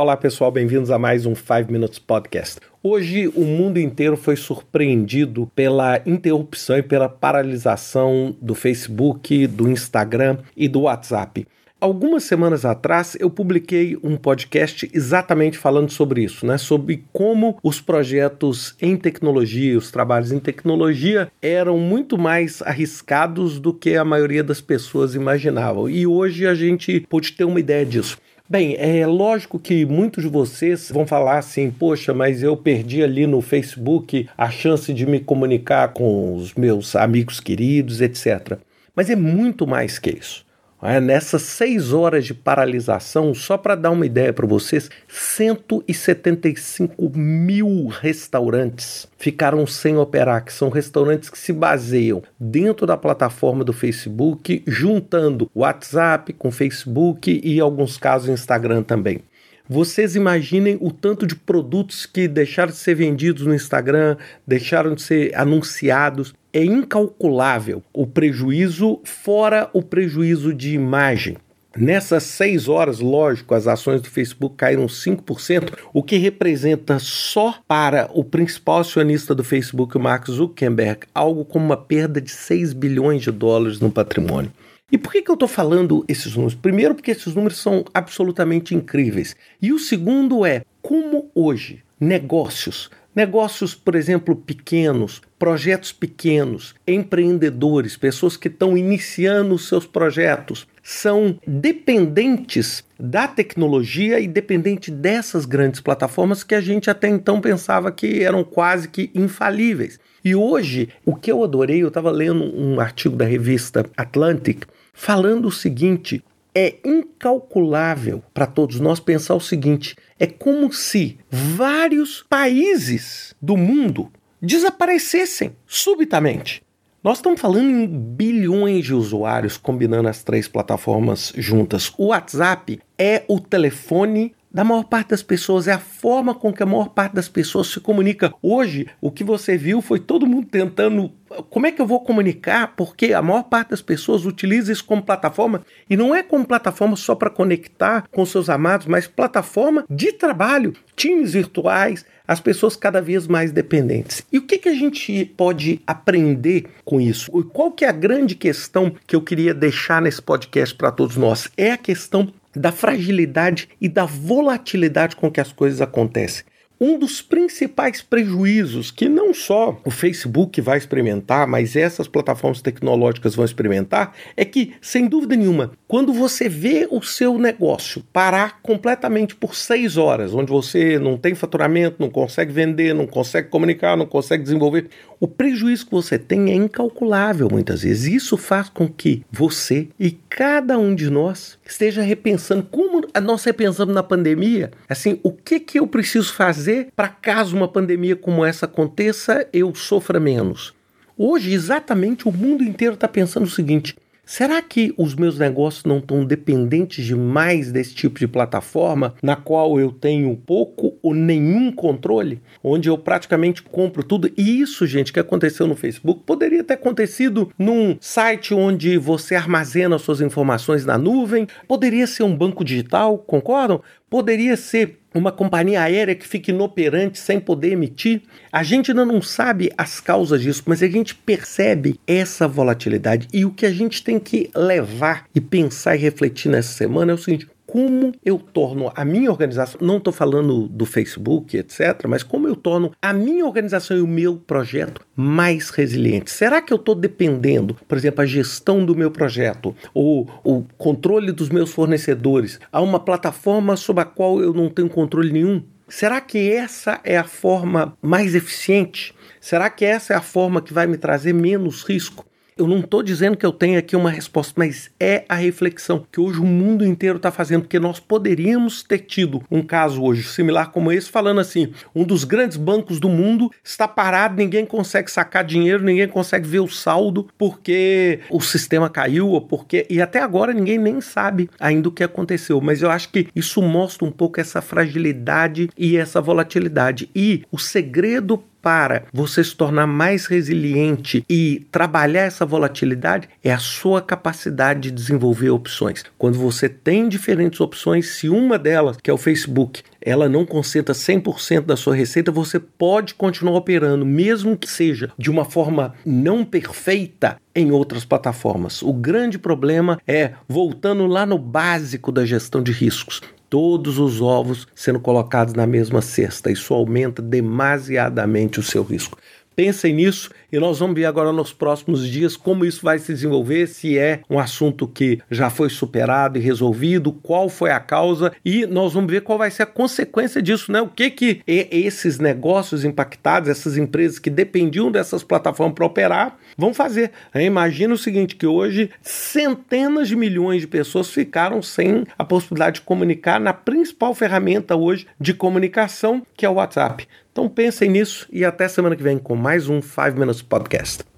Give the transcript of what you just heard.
Olá pessoal, bem-vindos a mais um 5 Minutes Podcast. Hoje o mundo inteiro foi surpreendido pela interrupção e pela paralisação do Facebook, do Instagram e do WhatsApp. Algumas semanas atrás eu publiquei um podcast exatamente falando sobre isso, né? Sobre como os projetos em tecnologia, os trabalhos em tecnologia eram muito mais arriscados do que a maioria das pessoas imaginavam. E hoje a gente pode ter uma ideia disso. Bem, é lógico que muitos de vocês vão falar assim: poxa, mas eu perdi ali no Facebook a chance de me comunicar com os meus amigos queridos, etc. Mas é muito mais que isso. É, nessas seis horas de paralisação, só para dar uma ideia para vocês, 175 mil restaurantes ficaram sem operar, que são restaurantes que se baseiam dentro da plataforma do Facebook, juntando WhatsApp com Facebook e, em alguns casos, Instagram também. Vocês imaginem o tanto de produtos que deixaram de ser vendidos no Instagram, deixaram de ser anunciados. É incalculável o prejuízo, fora o prejuízo de imagem. Nessas seis horas, lógico, as ações do Facebook caíram 5%, o que representa só para o principal acionista do Facebook, Mark Zuckerberg, algo como uma perda de 6 bilhões de dólares no patrimônio. E por que, que eu estou falando esses números? Primeiro, porque esses números são absolutamente incríveis. E o segundo é como hoje negócios, negócios, por exemplo, pequenos, projetos pequenos, empreendedores, pessoas que estão iniciando os seus projetos, são dependentes da tecnologia e dependente dessas grandes plataformas que a gente até então pensava que eram quase que infalíveis. E hoje, o que eu adorei, eu estava lendo um artigo da revista Atlantic falando o seguinte: é incalculável para todos nós pensar o seguinte: é como se vários países do mundo desaparecessem subitamente. Nós estamos falando em bilhões de usuários combinando as três plataformas juntas. O WhatsApp é o telefone da maior parte das pessoas, é a forma com que a maior parte das pessoas se comunica. Hoje, o que você viu foi todo mundo tentando. Como é que eu vou comunicar? Porque a maior parte das pessoas utiliza isso como plataforma e não é como plataforma só para conectar com seus amados, mas plataforma de trabalho, times virtuais, as pessoas cada vez mais dependentes. E o que, que a gente pode aprender com isso? Qual que é a grande questão que eu queria deixar nesse podcast para todos nós? É a questão da fragilidade e da volatilidade com que as coisas acontecem. Um dos principais prejuízos que não só o Facebook vai experimentar, mas essas plataformas tecnológicas vão experimentar, é que, sem dúvida nenhuma, quando você vê o seu negócio parar completamente por seis horas, onde você não tem faturamento, não consegue vender, não consegue comunicar, não consegue desenvolver, o prejuízo que você tem é incalculável muitas vezes. Isso faz com que você e cada um de nós esteja repensando como nós repensamos na pandemia, assim, o que que eu preciso fazer para caso uma pandemia como essa aconteça, eu sofra menos. Hoje, exatamente, o mundo inteiro está pensando o seguinte: Será que os meus negócios não estão dependentes demais desse tipo de plataforma na qual eu tenho pouco ou nenhum controle? Onde eu praticamente compro tudo. E isso, gente, que aconteceu no Facebook, poderia ter acontecido num site onde você armazena suas informações na nuvem, poderia ser um banco digital, concordam? Poderia ser uma companhia aérea que fica inoperante sem poder emitir. A gente ainda não sabe as causas disso, mas a gente percebe essa volatilidade. E o que a gente tem que levar e pensar e refletir nessa semana é o seguinte: como eu torno a minha organização, não estou falando do Facebook, etc., mas como eu torno a minha organização e o meu projeto mais resiliente. Será que eu estou dependendo, por exemplo, a gestão do meu projeto ou o controle dos meus fornecedores a uma plataforma sobre a qual eu não tenho controle nenhum? Será que essa é a forma mais eficiente? Será que essa é a forma que vai me trazer menos risco? Eu não estou dizendo que eu tenho aqui uma resposta, mas é a reflexão que hoje o mundo inteiro está fazendo, porque nós poderíamos ter tido um caso hoje similar como esse, falando assim: um dos grandes bancos do mundo está parado, ninguém consegue sacar dinheiro, ninguém consegue ver o saldo porque o sistema caiu, ou porque. E até agora ninguém nem sabe ainda o que aconteceu. Mas eu acho que isso mostra um pouco essa fragilidade e essa volatilidade. E o segredo para você se tornar mais resiliente e trabalhar essa volatilidade é a sua capacidade de desenvolver opções. Quando você tem diferentes opções, se uma delas, que é o Facebook, ela não concentra 100% da sua receita, você pode continuar operando, mesmo que seja de uma forma não perfeita em outras plataformas. O grande problema é voltando lá no básico da gestão de riscos todos os ovos sendo colocados na mesma cesta. Isso aumenta demasiadamente o seu risco. Pensem nisso e nós vamos ver agora nos próximos dias como isso vai se desenvolver, se é um assunto que já foi superado e resolvido, qual foi a causa e nós vamos ver qual vai ser a consequência disso, né? O que que esses negócios impactados, essas empresas que dependiam dessas plataformas para operar, vão fazer. Imagina o seguinte, que hoje centenas de milhões de pessoas ficaram sem a possibilidade de comunicar na principal ferramenta hoje de comunicação, que é o WhatsApp. Então pensem nisso e até semana que vem com mais um 5 Minutes Podcast.